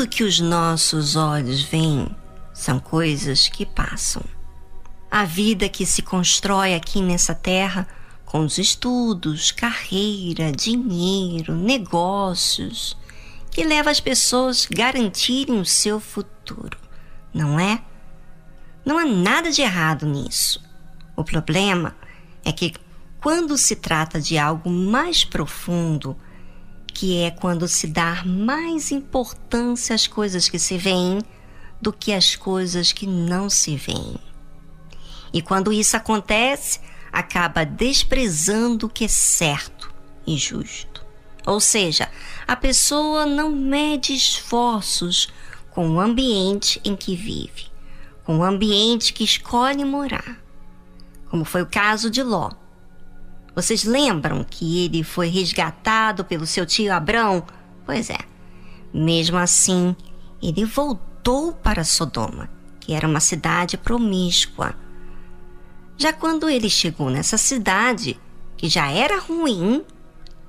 Tudo que os nossos olhos veem são coisas que passam. A vida que se constrói aqui nessa terra com os estudos, carreira, dinheiro, negócios, que leva as pessoas a garantirem o seu futuro, não é? Não há nada de errado nisso. O problema é que quando se trata de algo mais profundo, que é quando se dá mais importância às coisas que se veem do que às coisas que não se veem. E quando isso acontece, acaba desprezando o que é certo e justo. Ou seja, a pessoa não mede esforços com o ambiente em que vive, com o ambiente que escolhe morar. Como foi o caso de Ló. Vocês lembram que ele foi resgatado pelo seu tio Abrão? Pois é. Mesmo assim, ele voltou para Sodoma, que era uma cidade promíscua já quando ele chegou nessa cidade, que já era ruim,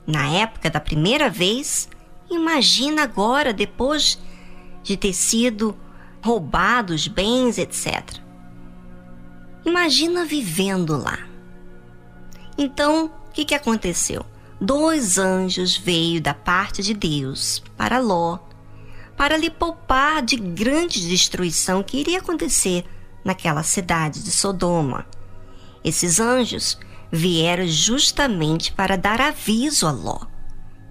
na época da primeira vez, imagina agora, depois de ter sido roubados bens, etc. Imagina vivendo lá. Então, o que, que aconteceu? Dois anjos veio da parte de Deus para Ló, para lhe poupar de grande destruição que iria acontecer naquela cidade de Sodoma. Esses anjos vieram justamente para dar aviso a Ló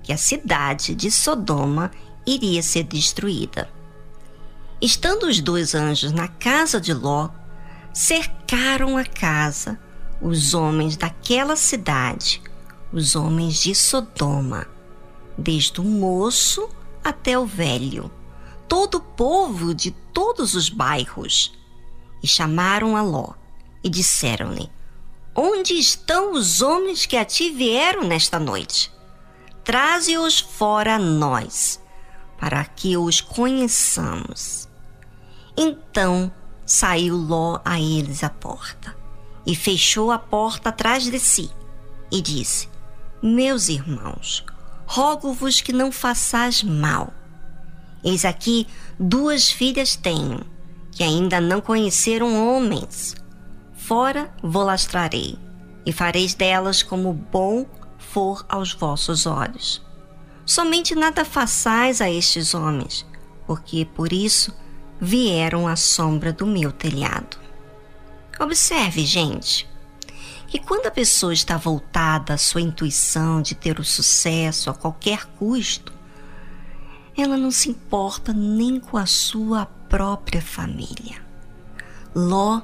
que a cidade de Sodoma iria ser destruída. Estando os dois anjos na casa de Ló, cercaram a casa os homens daquela cidade, os homens de Sodoma, desde o moço até o velho, todo o povo de todos os bairros, e chamaram a Ló e disseram-lhe: Onde estão os homens que a ti vieram nesta noite? Traze-os fora nós, para que os conheçamos. Então saiu Ló a eles à porta, e fechou a porta atrás de si, e disse: Meus irmãos, rogo-vos que não façais mal. Eis aqui duas filhas tenho, que ainda não conheceram homens fora vou lastrarei, e fareis delas como bom for aos vossos olhos. Somente nada façais a estes homens, porque por isso vieram à sombra do meu telhado. Observe, gente, que quando a pessoa está voltada à sua intuição de ter o sucesso a qualquer custo, ela não se importa nem com a sua própria família. Ló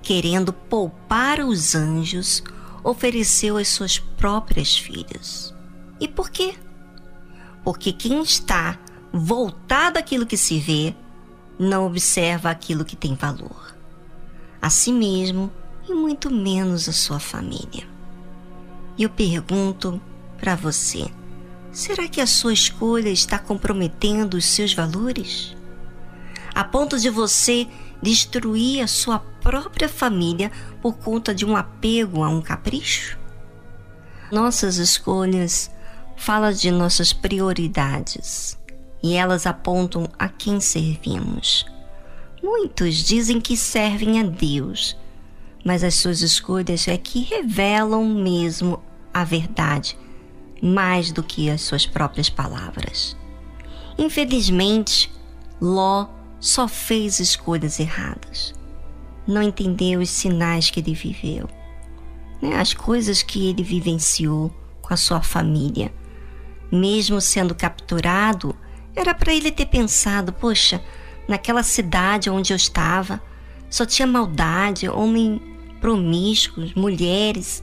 querendo poupar os anjos, ofereceu as suas próprias filhas. E por quê? Porque quem está voltado àquilo que se vê, não observa aquilo que tem valor. A si mesmo e muito menos a sua família. E eu pergunto para você: será que a sua escolha está comprometendo os seus valores? A ponto de você destruir a sua própria família por conta de um apego a um capricho? Nossas escolhas falam de nossas prioridades e elas apontam a quem servimos. Muitos dizem que servem a Deus, mas as suas escolhas é que revelam mesmo a verdade mais do que as suas próprias palavras. Infelizmente, Ló só fez escolhas erradas. Não entendeu os sinais que ele viveu, né? as coisas que ele vivenciou com a sua família. Mesmo sendo capturado, era para ele ter pensado: poxa, naquela cidade onde eu estava, só tinha maldade, homem promíscuos, mulheres,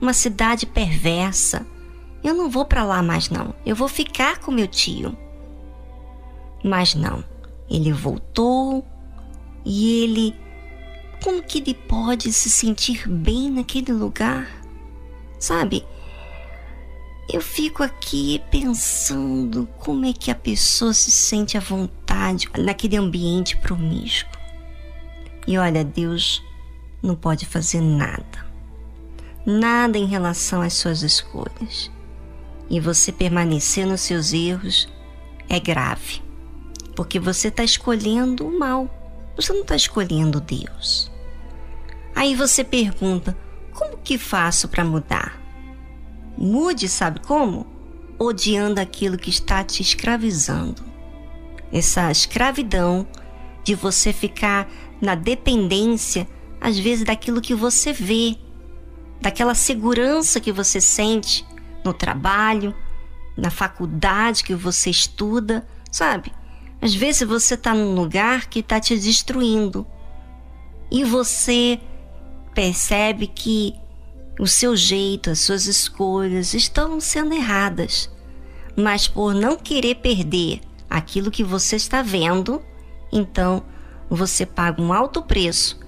uma cidade perversa. Eu não vou para lá mais não. Eu vou ficar com meu tio. Mas não. Ele voltou e ele. Como que ele pode se sentir bem naquele lugar? Sabe? Eu fico aqui pensando como é que a pessoa se sente à vontade naquele ambiente promíscuo. E olha, Deus não pode fazer nada. Nada em relação às suas escolhas. E você permanecer nos seus erros é grave porque você está escolhendo o mal, você não está escolhendo Deus. Aí você pergunta: como que faço para mudar? Mude, sabe como? Odiando aquilo que está te escravizando. Essa escravidão de você ficar na dependência, às vezes, daquilo que você vê, daquela segurança que você sente no trabalho, na faculdade que você estuda, sabe? Às vezes você está num lugar que está te destruindo e você percebe que o seu jeito, as suas escolhas estão sendo erradas, mas por não querer perder aquilo que você está vendo, então você paga um alto preço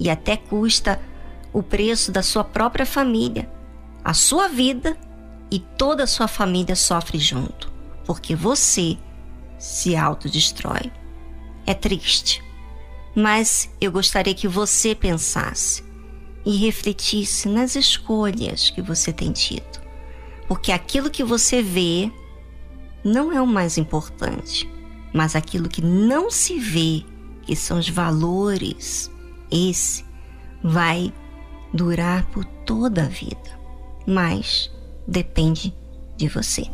e até custa o preço da sua própria família, a sua vida e toda a sua família sofre junto, porque você se autodestrói. É triste, mas eu gostaria que você pensasse e refletisse nas escolhas que você tem tido, porque aquilo que você vê não é o mais importante, mas aquilo que não se vê, que são os valores, esse vai durar por toda a vida. Mas depende de você.